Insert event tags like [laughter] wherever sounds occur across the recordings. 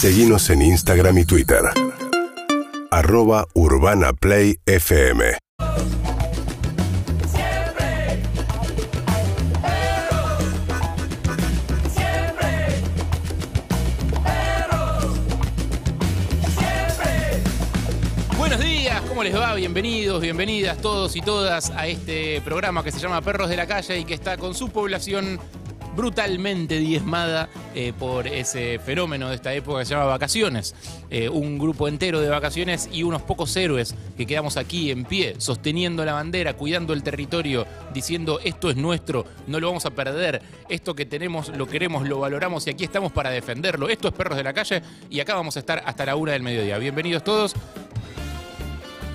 Seguimos en Instagram y Twitter. Arroba Urbana Play FM. Buenos días, ¿cómo les va? Bienvenidos, bienvenidas todos y todas a este programa que se llama Perros de la Calle y que está con su población brutalmente diezmada eh, por ese fenómeno de esta época que se llama vacaciones. Eh, un grupo entero de vacaciones y unos pocos héroes que quedamos aquí en pie, sosteniendo la bandera, cuidando el territorio, diciendo esto es nuestro, no lo vamos a perder, esto que tenemos lo queremos, lo valoramos y aquí estamos para defenderlo. Esto es Perros de la Calle y acá vamos a estar hasta la una del mediodía. Bienvenidos todos.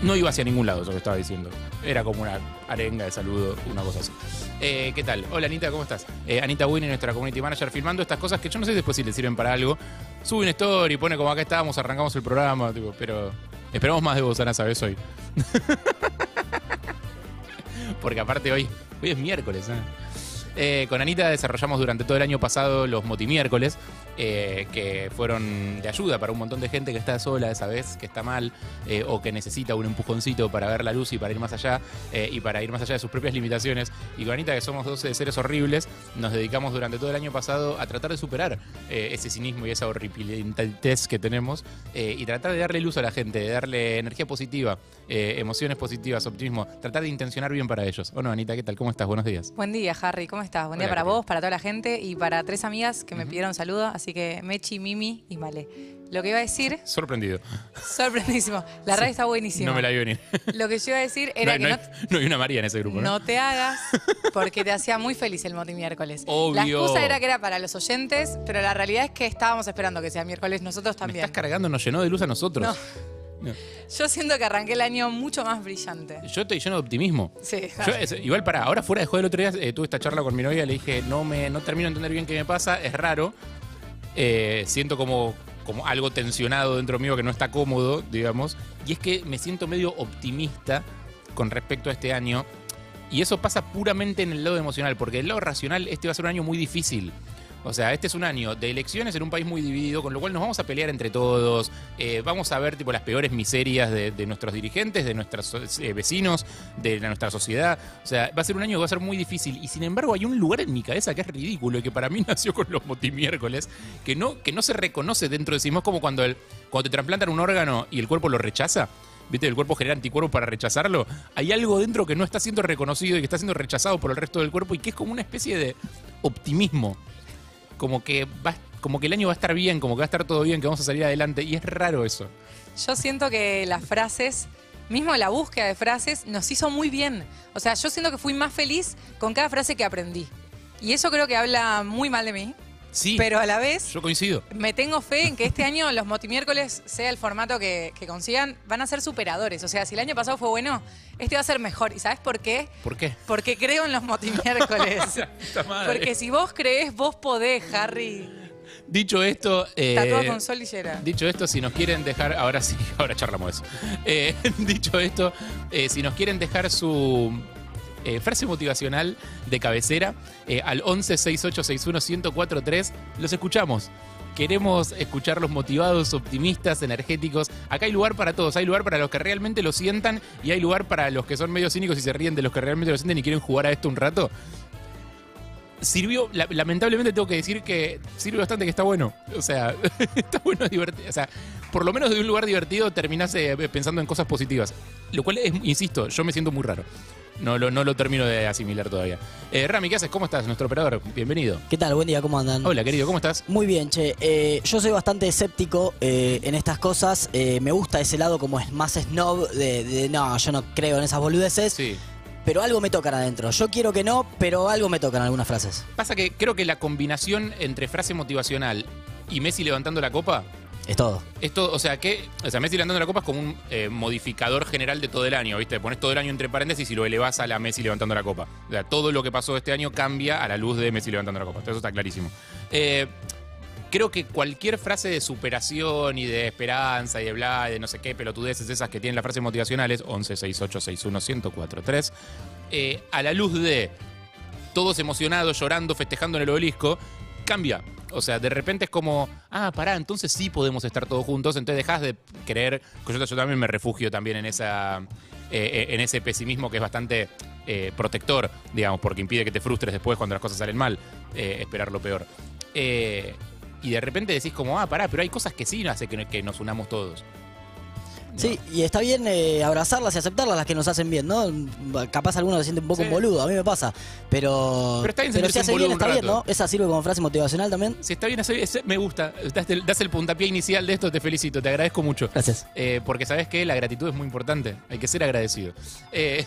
No iba hacia ningún lado eso que estaba diciendo. Era como una arenga de saludo, una cosa así. Eh, ¿Qué tal? Hola Anita, ¿cómo estás? Eh, Anita Winnie, nuestra community manager, filmando estas cosas que yo no sé después si le sirven para algo. Sube una story, pone como acá estábamos, arrancamos el programa, pero esperamos más de vos, Ana, ¿sabes? Hoy. [laughs] Porque aparte hoy, hoy es miércoles, ¿eh? Eh, con Anita desarrollamos durante todo el año pasado los motimiércoles, eh, que fueron de ayuda para un montón de gente que está sola esa vez, que está mal, eh, o que necesita un empujoncito para ver la luz y para ir más allá, eh, y para ir más allá de sus propias limitaciones. Y con Anita, que somos 12 seres horribles, nos dedicamos durante todo el año pasado a tratar de superar ese cinismo y esa horripilantez que tenemos, y tratar de darle luz a la gente, de darle energía positiva, emociones positivas, optimismo, tratar de intencionar bien para ellos. ¿O no, Anita? ¿Qué tal? ¿Cómo estás? Buenos días. Buen día, Harry. ¿Cómo estás? Buen Hola, día para vos, para toda la gente y para tres amigas que me pidieron saludo. Así que Mechi, Mimi y Male. Lo que iba a decir, Sorprendido. sorprendísimo. La radio está buenísima. No me la vi venir. Lo que yo iba a decir No, era no que hay, no hay una María en ese grupo, ¿no? no, no te hagas [laughs] porque te hacía muy feliz el Moti miércoles. La Obvio. excusa era que era para los oyentes, pero la realidad es que estábamos esperando que sea miércoles nosotros Me también. estás cargando, nos llenó de luz a nosotros. No. Yo siento que arranqué el año mucho más brillante. Yo estoy lleno de optimismo. Sí. Yo, es- igual para, ahora fuera de juego el otro día eh, tuve esta charla con mi novia, le dije, no me no termino de entender bien qué me pasa, es raro. Eh, siento como, como algo tensionado dentro mío que no está cómodo, digamos. Y es que me siento medio optimista con respecto a este año. Y eso pasa puramente en el lado emocional, porque el lado racional este va a ser un año muy difícil. O sea, este es un año de elecciones en un país muy dividido, con lo cual nos vamos a pelear entre todos, eh, vamos a ver tipo las peores miserias de, nuestros dirigentes, de nuestros eh, vecinos, de nuestra sociedad. O sea, va a ser un año que va a ser muy difícil. Y sin embargo, hay un lugar en mi cabeza que es ridículo y que para mí [laughs] nació con los motimiércoles, que no, que no se reconoce dentro de sí. Es como cuando, el, cuando te trasplantan un órgano y el cuerpo lo rechaza. ¿Viste? El cuerpo genera anticuerpos para rechazarlo. Hay algo dentro que no está siendo reconocido y que está siendo rechazado por el resto del cuerpo y que es como una especie de optimismo. Como que, va, como que el año va a estar bien, como que va a estar todo bien, que vamos a salir adelante. Y es raro eso. Yo siento que las frases, mismo la búsqueda de frases, nos hizo muy bien. O sea, yo siento que fui más feliz con cada frase que aprendí. Y eso creo que habla muy mal de mí. Sí, Pero a la vez, yo coincido. me tengo fe en que este [laughs] año los motimiércoles, sea el formato que, que consigan, van a ser superadores. O sea, si el año pasado fue bueno, este va a ser mejor. ¿Y sabes por qué? ¿Por qué? Porque creo en los motimiércoles. [laughs] Porque si vos creés, vos podés, Harry. Dicho esto. eh, Tatuado con sol y llena. Dicho esto, si nos quieren dejar, ahora sí, [laughs] ahora charlamos eso. Eh, dicho esto, eh, si nos quieren dejar su eh, frase motivacional de cabecera eh, al 11 68 61 1043, los escuchamos. Queremos escucharlos motivados, optimistas, energéticos. Acá hay lugar para todos. Hay lugar para los que realmente lo sientan y hay lugar para los que son medio cínicos y se ríen de los que realmente lo sienten y quieren jugar a esto un rato. Sirvió, la- lamentablemente tengo que decir que sirve bastante que está bueno. O sea, [laughs] está bueno, divertido. O sea, por lo menos de un lugar divertido terminás eh, pensando en cosas positivas. Lo cual es, insisto, yo me siento muy raro. No lo, no lo termino de asimilar todavía. Eh, Rami, ¿qué haces? ¿Cómo estás? Nuestro operador. Bienvenido. ¿Qué tal? Buen día, ¿cómo andan? Hola, querido, ¿cómo estás? Muy bien, che. Eh, yo soy bastante escéptico eh, en estas cosas. Eh, me gusta ese lado como es más snob de, de, no, yo no creo en esas boludeces. Sí. Pero algo me tocan adentro. Yo quiero que no, pero algo me tocan algunas frases. Pasa que creo que la combinación entre frase motivacional y Messi levantando la copa Es todo. Esto, o sea, que, o sea, Messi levantando la copa es como un eh, modificador general de todo el año, ¿viste? Pones todo el año entre paréntesis y lo elevás a la Messi levantando la copa. O sea, todo lo que pasó este año cambia a la luz de Messi levantando la copa. Eso está clarísimo. Eh, creo que cualquier frase de superación y de esperanza y de bla, de no sé qué pelotudeces esas que tienen las frases motivacionales, 11 68 61 1043, eh, a la luz de todos emocionados, llorando, festejando en el obelisco, cambia. O sea, de repente es como, ah, pará, entonces sí podemos estar todos juntos, entonces dejas de creer, que yo, también me refugio también en esa eh, en ese pesimismo que es bastante eh, protector, digamos, porque impide que te frustres después cuando las cosas salen mal, eh, esperar lo peor. Eh, y de repente decís como, ah, pará, pero hay cosas que sí hacen que, que nos unamos todos. Sí, y está bien eh, abrazarlas y aceptarlas las que nos hacen bien, ¿no? Capaz alguno se siente un poco Sí. un boludo, a mí me pasa. Pero, Pero está bien si sentirse hace un bien, boludo está un bien, ¿no? rato. Esa sirve como frase motivacional también. Si está bien, ese me gusta. Das el, das el puntapié inicial de esto, te felicito, te agradezco mucho. Gracias. Eh, porque sabes que la gratitud es muy importante, hay que ser agradecido. Eh,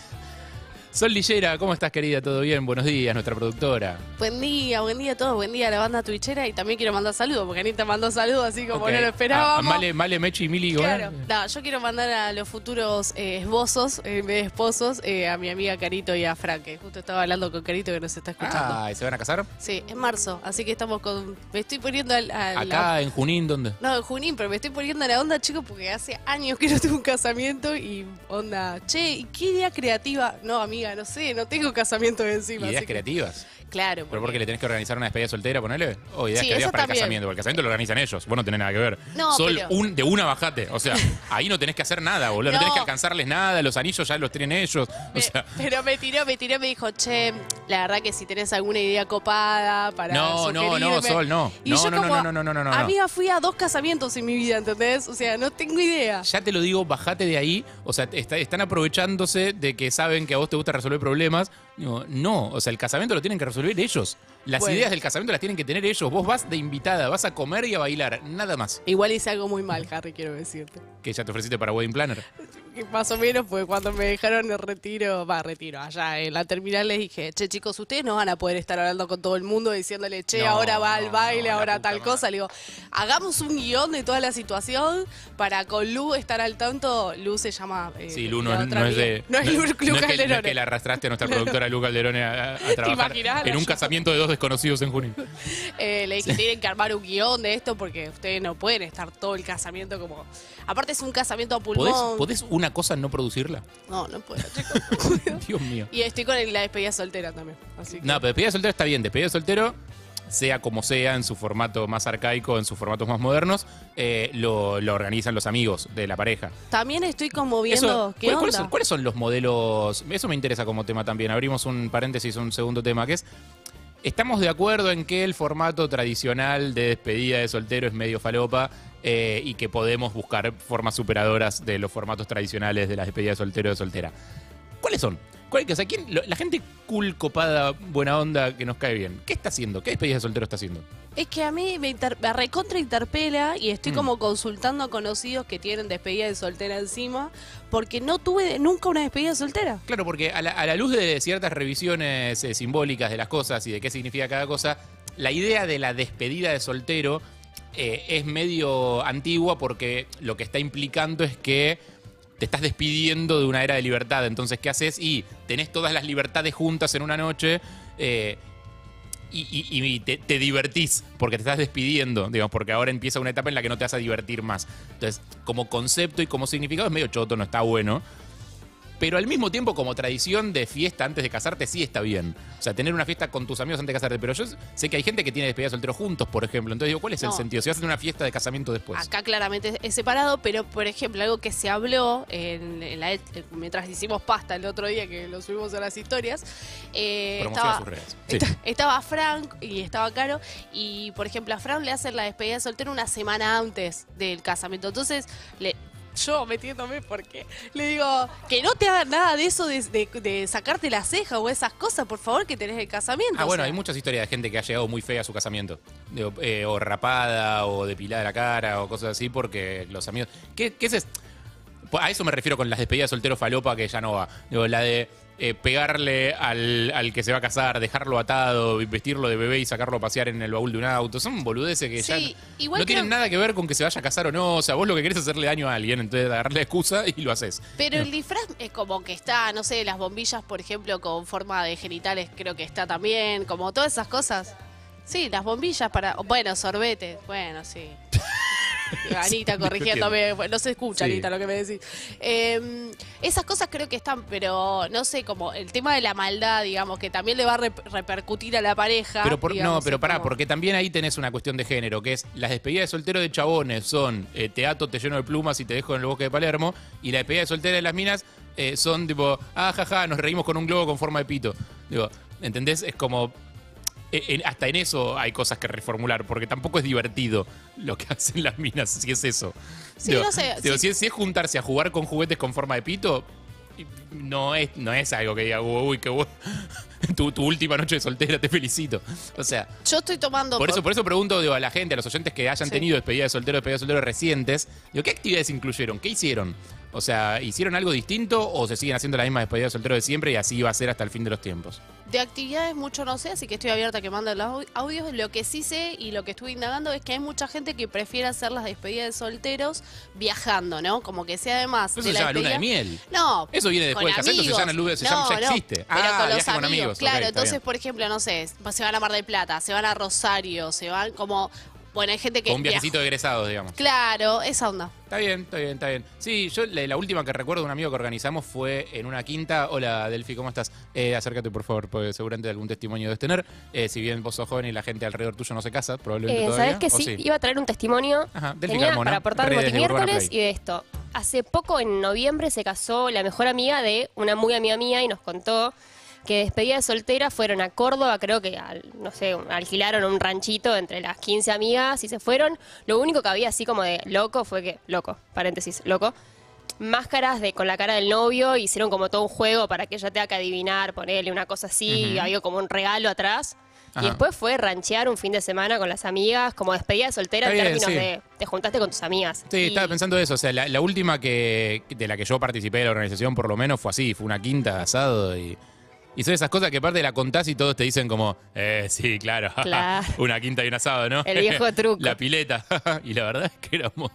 Sol Lillera, ¿cómo estás querida? ¿Todo bien? Buenos días, nuestra productora. Buen día, buen día a todos, buen día a la banda twitchera y también quiero mandar saludos, porque Anita mandó saludos así como no lo A- a esperábamos. Male, Male, Mechi y Mili. Claro. No, yo quiero mandar a los futuros eh, vez de esposos, eh, a mi amiga Carito y a Frank, que justo estaba hablando con Carito que nos está escuchando. Ah, ¿y se van a casar? Sí, en marzo, así que estamos con... Me estoy poniendo al- a, la- Acá, en Junín, ¿dónde? No, en Junín, pero me estoy poniendo a la onda, chicos, porque hace años que no tengo un casamiento y onda, che, ¿y qué idea creativa? No, amiga, no sé, no tengo casamiento de encima. Ideas así que- creativas. Claro. ¿Pero porque le tenés que organizar una despedida soltera, ponele? O ideas Sí, eso para el también. casamiento. Porque el casamiento lo organizan ellos. Vos no tenés nada que ver. No, Sol, pero- un, de una bajate. O sea, [laughs] ahí no tenés que hacer nada, boludo. No, No. tenés que alcanzarles nada. Los anillos ya los tienen ellos. O sea, pero me tiró, me tiró, me dijo, che, la verdad que si tenés alguna idea copada para no, no, no, sugerirme". Sol, no. Y No, yo no, como, no, no, no, no, no, no. Amiga, fui a dos casamientos en mi vida, ¿entendés? O sea, no tengo idea. Ya te lo digo, bajate de ahí. O sea, está- están aprovechándose de que saben que a vos te gusta resolver problemas. No, o sea, el casamiento lo tienen que resolver ellos. Las Bueno. ideas del casamiento las tienen que tener ellos. Vos vas de invitada, vas a comer y a bailar, nada más. Igual hice algo muy mal, Harry, quiero decirte. Que ya te ofreciste para Wedding Planner. Más o menos fue cuando me dejaron el retiro, va, retiro, allá en la terminal les dije, che chicos, ustedes no van a poder estar hablando con todo el mundo diciéndole, che, No, ahora va al baile, no, ahora tal cosa. Le digo, hagamos un guion de toda la situación para con Lu estar al tanto. Lu se llama... eh, Sí, Lu no, es- de. No es Lu, Lu no es que, es Calderone. que la arrastraste a nuestra productora Lu Calderone a, a trabajar en un casamiento de dos desconocidos en junio. [laughs] Eh, le dije, tienen que armar un guion de esto porque ustedes no pueden estar todo el casamiento como... Aparte es un casamiento a ¿Podés, pulmón. podés una cosa no producirla? No, no puedo, [laughs] chicos. [laughs] Dios mío. y estoy con la despedida soltera también. Así que... No, pero despedida de soltero está bien. Despedida de soltero, sea como sea, en su formato más arcaico, en sus formatos más modernos, eh, lo, lo organizan los amigos de la pareja. También estoy como viendo Eso, qué ¿cuál- onda. ¿cuáles, son, cuáles son los modelos? Eso me interesa como tema también. Abrimos un paréntesis, un segundo tema, que es. Estamos de acuerdo en que el formato tradicional de despedida de soltero es medio falopa eh, y que podemos buscar formas superadoras de los formatos tradicionales de la despedida de soltero o de soltera. ¿Cuáles son? ¿Cuál- o sea, quién- lo- la gente cool, copada, buena onda que nos cae bien. ¿Qué está haciendo? ¿Qué despedida de soltero está haciendo? Es que a mí me, inter- me recontra interpela y estoy Mm. como consultando a conocidos que tienen despedida de soltera encima porque no tuve nunca una despedida de soltera. Claro, porque a la, a la luz de ciertas revisiones eh, simbólicas de las cosas y de qué significa cada cosa, la idea de la despedida de soltero eh, es medio antigua porque lo que está implicando es que te estás despidiendo de una era de libertad. Entonces, ¿qué haces? Y tenés todas las libertades juntas en una noche. eh, y, y- te, te divertís porque te estás despidiendo, digamos, porque ahora empieza una etapa en la que no te vas a divertir más. Entonces, como concepto y como significado es medio choto, no está bueno. Pero al mismo tiempo, como tradición de fiesta antes de casarte, sí está bien. O sea, tener una fiesta con tus amigos antes de casarte. Pero yo sé que hay gente que tiene despedida de soltero juntos, por ejemplo. Entonces digo, ¿cuál es el sentido? Si vas a tener una fiesta de casamiento después. Acá claramente es separado, pero por ejemplo, algo que se habló en, en la, mientras hicimos pasta el otro día que lo subimos a las historias, eh, estaba, sus redes. [laughs] Sí. Estaba Frank y estaba Caro. Y, por ejemplo, a Frank le hacen la despedida de soltero una semana antes del casamiento. Entonces, le, yo metiéndome porque le digo que no te hagan nada de eso de, de- de sacarte la ceja o esas cosas, por favor, que tenés el casamiento. Ah, bueno, sea. hay muchas historias de gente que ha llegado muy fea a su casamiento. Digo, eh, o rapada, o depilada la cara, o cosas así, porque los amigos. ¿Qué, qué es es? Pues A eso me refiero con las despedidas de soltero falopa que ya no va. Digo, la de eh, pegarle al, al que se va a casar, dejarlo atado, vestirlo de bebé y sacarlo a pasear en el baúl de un auto. Son boludeces que Sí, ya igual no tienen nada que ver con que se vaya a casar o no. O sea, vos lo que querés es hacerle daño a alguien, entonces agarrarle excusa y lo haces. Pero el disfraz es como que está, no sé, las bombillas, por ejemplo, con forma de genitales, creo que está también, como todas esas cosas. Sí, las bombillas para. Bueno, sorbete, bueno, sí. [laughs] Anita corrigiéndome, no se escucha, Sí. Anita, lo que me decís. Eh, esas cosas creo que están, pero no sé, como el tema de la maldad, digamos, que también le va a rep- repercutir a la pareja. Pero por- no, pero pará, como- porque también ahí tenés una cuestión de género, que es las despedidas de soltero de chabones son eh, teatro, te lleno de plumas y te dejo en el bosque de Palermo, y la despedida de soltera de las minas eh, son tipo, ah, jaja, nos reímos con un globo con forma de pito. Digo, ¿entendés? Es como. Eh, en- hasta en eso hay cosas que reformular, porque tampoco es divertido lo que [laughs] hacen las minas, si es eso. Sí, no sé, digo, sí. si, es, si es juntarse a jugar con juguetes con forma de pito, no es, no es algo que diga, uy, qué bueno. [laughs] Tu, tu última noche de soltera, te felicito. O sea, Yo estoy tomando. por eso, por eso pregunto digo, a la gente, a los oyentes que hayan Sí. tenido despedida de soltero, despedida de soltero recientes, digo, ¿qué actividades incluyeron? ¿Qué hicieron? O sea, ¿hicieron algo distinto o se siguen haciendo la misma despedida de soltero de siempre y así va a ser hasta el fin de los tiempos? De actividades mucho no sé, así que estoy abierta a que manden los au- audios. Lo que sí sé y lo que estuve indagando es que hay mucha gente que prefiere hacer las despedidas de solteros viajando, ¿no? Como que sea además Eso de se la llama luna de miel. No. Eso viene después del casamiento, se llama luna- se llama- ya existe. Pero Ah, con los viaje con amigos, amigos, ok, claro. entonces, por ejemplo, no sé, se van a Mar del Plata, se van a Rosario, se van como. Bueno, hay gente que. Con un viajecito de egresados, digamos. Claro, esa onda. Está bien, está bien, está bien. Sí, yo la, la última que recuerdo de un amigo que organizamos fue en una quinta. Hola, Delphi, ¿cómo estás? Eh, acércate, por favor, porque seguramente algún testimonio debes tener. Eh, si bien vos sos joven y la gente alrededor tuyo no se casa, probablemente Eh, todavía. ¿Sabes que ¿o sí? Iba a traer un testimonio. Ajá, Delphi Tenía Carmona, para aportar Urbana miércoles y de esto. Hace poco, en noviembre, se casó la mejor amiga de una muy amiga mía y nos contó que despedida de soltera fueron a Córdoba, creo que, al- no sé, alquilaron un ranchito entre las 15 amigas y se fueron. Lo único que había así como de loco fue que, loco, paréntesis, loco, máscaras de con la cara del novio, hicieron como todo un juego para que ella tenga que adivinar, ponerle una cosa así, Ujú. había como un regalo atrás. Ajá. Y después fue ranchear un fin de semana con las amigas, como despedida de soltera en términos sí. de te juntaste con tus amigas. Sí, Y- estaba pensando eso. O sea, la, la última que de la que yo participé de la organización, por lo menos, fue así. Fue una quinta asado y. Y son esas cosas que aparte la contás y todos te dicen como, eh, sí, claro, Claro. [laughs] una quinta y un asado, ¿no? El viejo [laughs] truco. la pileta. [laughs] y la verdad es que éramos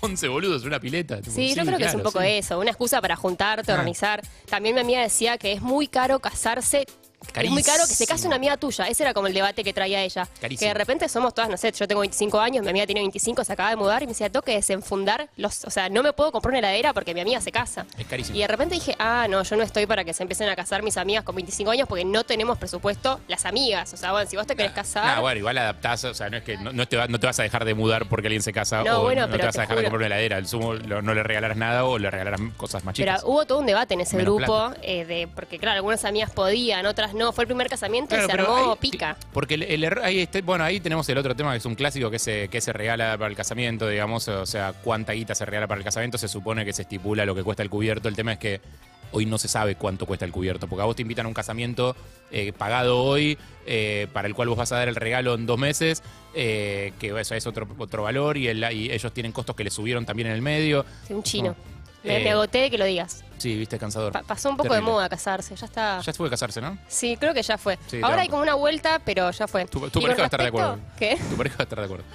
11 boludos una pileta. Tipo, Sí, yo creo que es un poco sí. eso, una excusa para juntarte, Ah. organizar. También mi amiga decía que es muy caro casarse. Es muy caro que se case Carísimo. una amiga tuya. Ese era como el debate que traía ella. Carísimo. Que de repente somos todas, no sé, yo tengo 25 años, mi amiga tiene 25, se acaba de mudar y me decía, tengo que desenfundar los. O sea, no me puedo comprar una heladera porque mi amiga se casa. Es carísimo. Y de repente dije, ah, no, yo no estoy para que se empiecen a casar mis amigas con 25 años porque no tenemos presupuesto las amigas. O sea, bueno, si vos te querés casar. Ah, bueno, igual adaptás, o sea, no es que no, no te, va- no te vas a dejar de mudar porque alguien se casa No, o bueno, no, te pero vas a te dejar de comprar una heladera. Al sumo lo- no le regalarás nada o le regalarás cosas más Pero chicas. hubo todo un debate en ese Menos grupo, eh, de porque claro, algunas amigas podían, otras no. Fue el primer casamiento Claro, y se pero armó ahí- pica. Porque el, el error- ahí está- bueno, ahí tenemos el otro tema que es un clásico que se, que se regala para el casamiento, digamos, o sea, cuánta guita se regala para el casamiento, se supone que se estipula lo que cuesta el cubierto, el tema es que hoy no se sabe cuánto cuesta el cubierto, porque a vos te invitan a un casamiento eh, pagado hoy, eh, para el cual vos vas a dar el regalo en dos meses, eh, que eso es otro, otro valor, y, el- y ellos tienen costos que le subieron también en el medio. Sí, un chino. Me, Eh, me agoté de que lo digas. Sí, viste, es cansador. Pa- pasó un poco Terrible. de moda casarse, ya está. Ya fue casarse, ¿no? Sí, creo que ya fue. Sí, Ahora hay como una vuelta, pero ya fue. Tu, tu pareja va a estar de acuerdo. ¿Qué? Tu pareja va a estar de acuerdo. [laughs]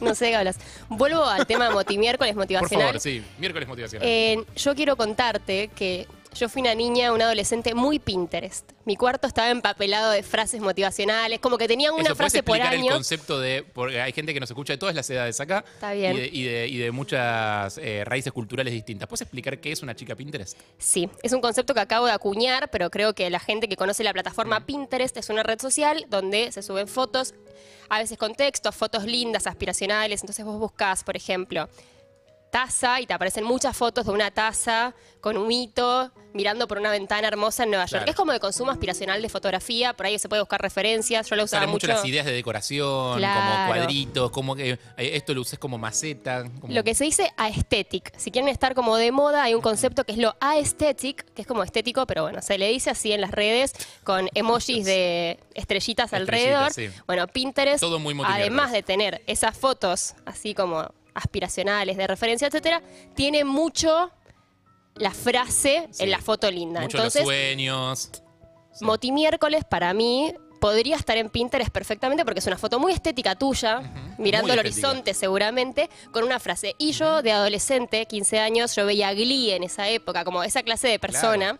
No sé de qué hablas. Vuelvo al tema de Motimiércoles Por motivacional. favor, sí. Miércoles motivacional. Eh, yo quiero contarte que yo fui una niña, una adolescente muy Pinterest. Mi cuarto estaba empapelado de frases motivacionales, como que tenía una Eso, ¿puedes frase por explicar año. el concepto de. Porque hay gente que nos escucha de todas las edades acá. Está bien. Y de, y de- y de muchas eh, raíces culturales distintas. ¿Puedes explicar qué es una chica Pinterest? Sí, es un concepto que acabo de acuñar, pero creo que la gente que conoce la plataforma Pinterest es una red social donde se suben fotos, a veces con texto, fotos lindas, aspiracionales. Entonces vos buscás, por ejemplo, taza y te aparecen muchas fotos de una taza con un hito mirando por una ventana hermosa en Nueva York. Claro. Es como de consumo aspiracional de fotografía, por ahí se puede buscar referencias. Yo lo usaba mucho mucho. las ideas de decoración, como cuadritos, como que eh, esto lo usés como maceta. como- Lo que se dice aesthetic. Si quieren estar como de moda, hay un concepto que es lo aesthetic, que es como estético, pero bueno, se le dice así en las redes con emojis de estrellitas, Estrellitas, alrededor. sí. Bueno, Pinterest, Todo muy además de tener esas fotos así como aspiracionales, de referencia, etcétera, tiene mucho la frase Sí. en la foto linda. Mucho Entonces, los sueños. Sí. Motimiércoles para mí podría estar en Pinterest perfectamente porque es una foto muy estética tuya, mirando Muy el estética. horizonte seguramente, con una frase. Y yo de adolescente, 15 años, yo veía Glee en esa época, como esa clase de persona.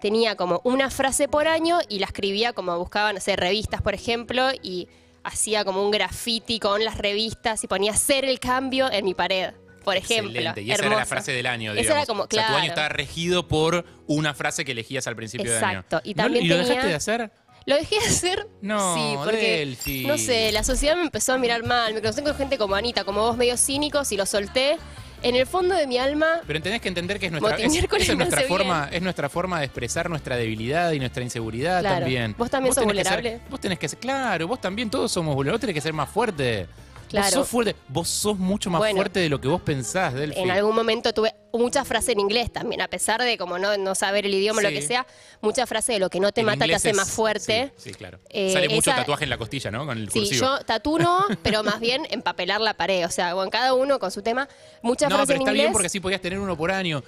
Tenía como una frase por año y la escribía como buscaba, no sé, revistas, por ejemplo, y hacía como un graffiti con las revistas y ponía ser el cambio en mi pared, por ejemplo. Excelente. Y esa era la frase del año, Esa digamos. era como, O sea, tu año estaba regido por una frase que elegías al principio de año. Exacto. Y ¿No- también ¿Y lo tenía- dejaste de hacer? Lo dejé de hacer. No, sí, porque Delphi. no sé, la sociedad me empezó a mirar mal. Me conocí con gente como Anita, como vos, medio cínicos y lo solté. En el fondo de mi alma, Pero tenés que entender que es nuestra, es, esa es nuestra forma, es nuestra forma de expresar nuestra debilidad y nuestra inseguridad Claro. también. ¿Vos también sos ser- vulnerable? vos tenés que ser, claro, vos también todos somos vulnerables. Vos tenés que ser más fuerte. Claro. Vos sos fuerte. Vos sos mucho más Bueno. fuerte de lo que vos pensás, Delphi. en algún momento tuve muchas frases en inglés también, a pesar de como no, no saber el idioma o Sí. lo que sea, muchas frases de lo que no te El mata te hace es- más fuerte. Sí, sí, claro. Eh, Sale mucho esa- tatuaje en la costilla, ¿no? Con el Sí, cursivo. yo tatú no, [laughs] pero más bien empapelar la pared. O sea, bueno, cada uno con su tema. Muchas no, frases pero en está inglés. bien porque así podías tener uno por año.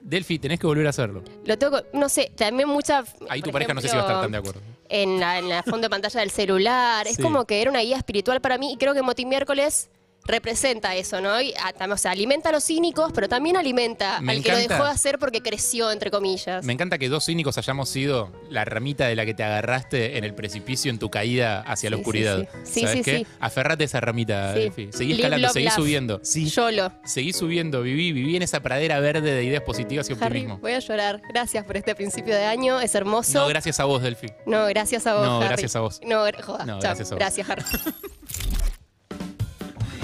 Delphi, tenés que volver a hacerlo. Lo tengo, que- no sé, también muchas. Ahí tu por pareja no sé si va a estar tan de acuerdo. En la, en la fondo de pantalla del celular. Es Sí. como que era una guía espiritual para mí y creo que Motimiércoles representa eso, ¿no? Y, o sea, alimenta a los cínicos, pero también alimenta Me al que lo dejó de hacer porque creció, entre comillas. Me encanta que dos cínicos hayamos sido la ramita de la que te agarraste en el precipicio en tu caída hacia la Sí, oscuridad. sí, sí. Sí, ¿Sabes sí, qué? sí. Aferrate a esa ramita, Sí. Delphi. Seguí Live, escalando, love, seguí laugh. subiendo. Sí. Yolo. Seguí subiendo, viví, viví en esa pradera verde de ideas positivas y Harry, optimismo. voy a llorar. Gracias por este principio de año, es hermoso. No, gracias a vos, Delphi. No, gracias a vos, No, Harry. gracias a vos. No, gra- joda. No, Chao. gracias a vos. Gracias, Harry. [laughs]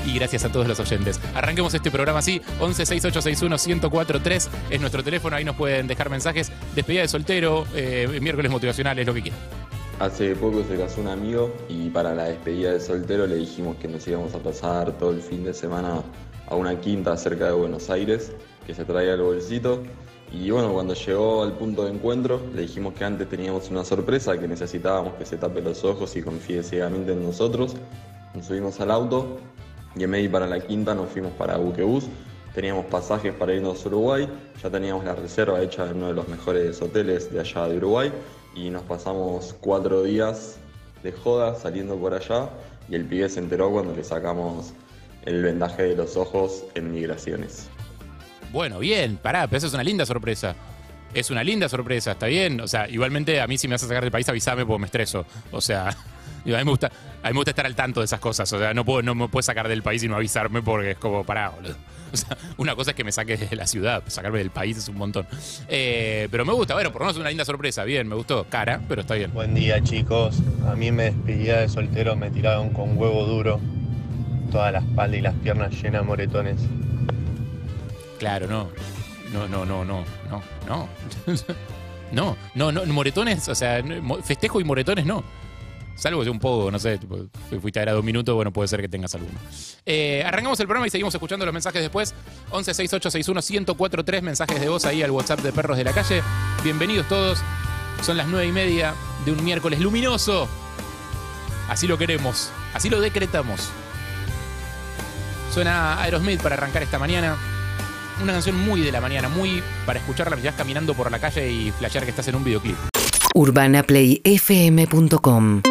Y gracias a todos los oyentes. Arranquemos este programa así. 11 6861 1043 es nuestro teléfono. Ahí nos pueden dejar mensajes. Despedida de soltero, eh, miércoles motivacionales, lo que quieran. Hace poco se casó un amigo y para la despedida de soltero le dijimos que nos íbamos a pasar todo el fin de semana a una quinta cerca de Buenos Aires, que se traía el bolsito. Y bueno, cuando llegó al punto de encuentro, le dijimos que antes teníamos una sorpresa, que necesitábamos que se tape los ojos y confíe ciegamente en nosotros. Nos subimos al auto y en medio para la quinta nos fuimos para Buquebus. Teníamos pasajes para irnos a Uruguay, ya teníamos la reserva hecha en uno de los mejores hoteles de allá de Uruguay y nos pasamos cuatro días de joda saliendo por allá y el pibe se enteró cuando le sacamos el vendaje de los ojos en migraciones. Bueno, bien, pará, pero eso es una linda sorpresa. Es una linda sorpresa, está bien. O sea, igualmente a mí si me vas a sacar del país, avísame porque me estreso. O sea, [laughs] a mí me gusta, a mí me gusta estar al tanto de esas cosas. O sea, no puedo, no me puedes sacar del país y no avisarme porque es como pará, boludo. [laughs] O sea, una cosa es que me saques de la ciudad, sacarme del país es un montón. Eh, pero me gusta, bueno, por lo menos es una linda sorpresa. Bien, me gustó. Cara, pero está bien. Buen día chicos, a mí me despedía de soltero, me tiraron con huevo duro, toda la espalda y las piernas llenas de moretones. Claro, no. No, no, no, no, no, no. [laughs] No, no, no, moretones, o sea, festejo y moretones no. Salvo que un poco, no sé, fuiste a ver a dos minutos, bueno, puede ser que tengas alguno. Eh, arrancamos el programa y seguimos escuchando los mensajes después. 116861-1043, mensajes de voz ahí al WhatsApp de Perros de la Calle. Bienvenidos todos. Son las nueve y media de un miércoles luminoso. Así lo queremos, así lo decretamos. Suena Aerosmith para arrancar esta mañana. Una canción muy de la mañana, muy para escucharla mientras caminando por la calle y flashear que estás en un videoclip. urbanaplayfm.com